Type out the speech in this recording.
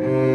Mm.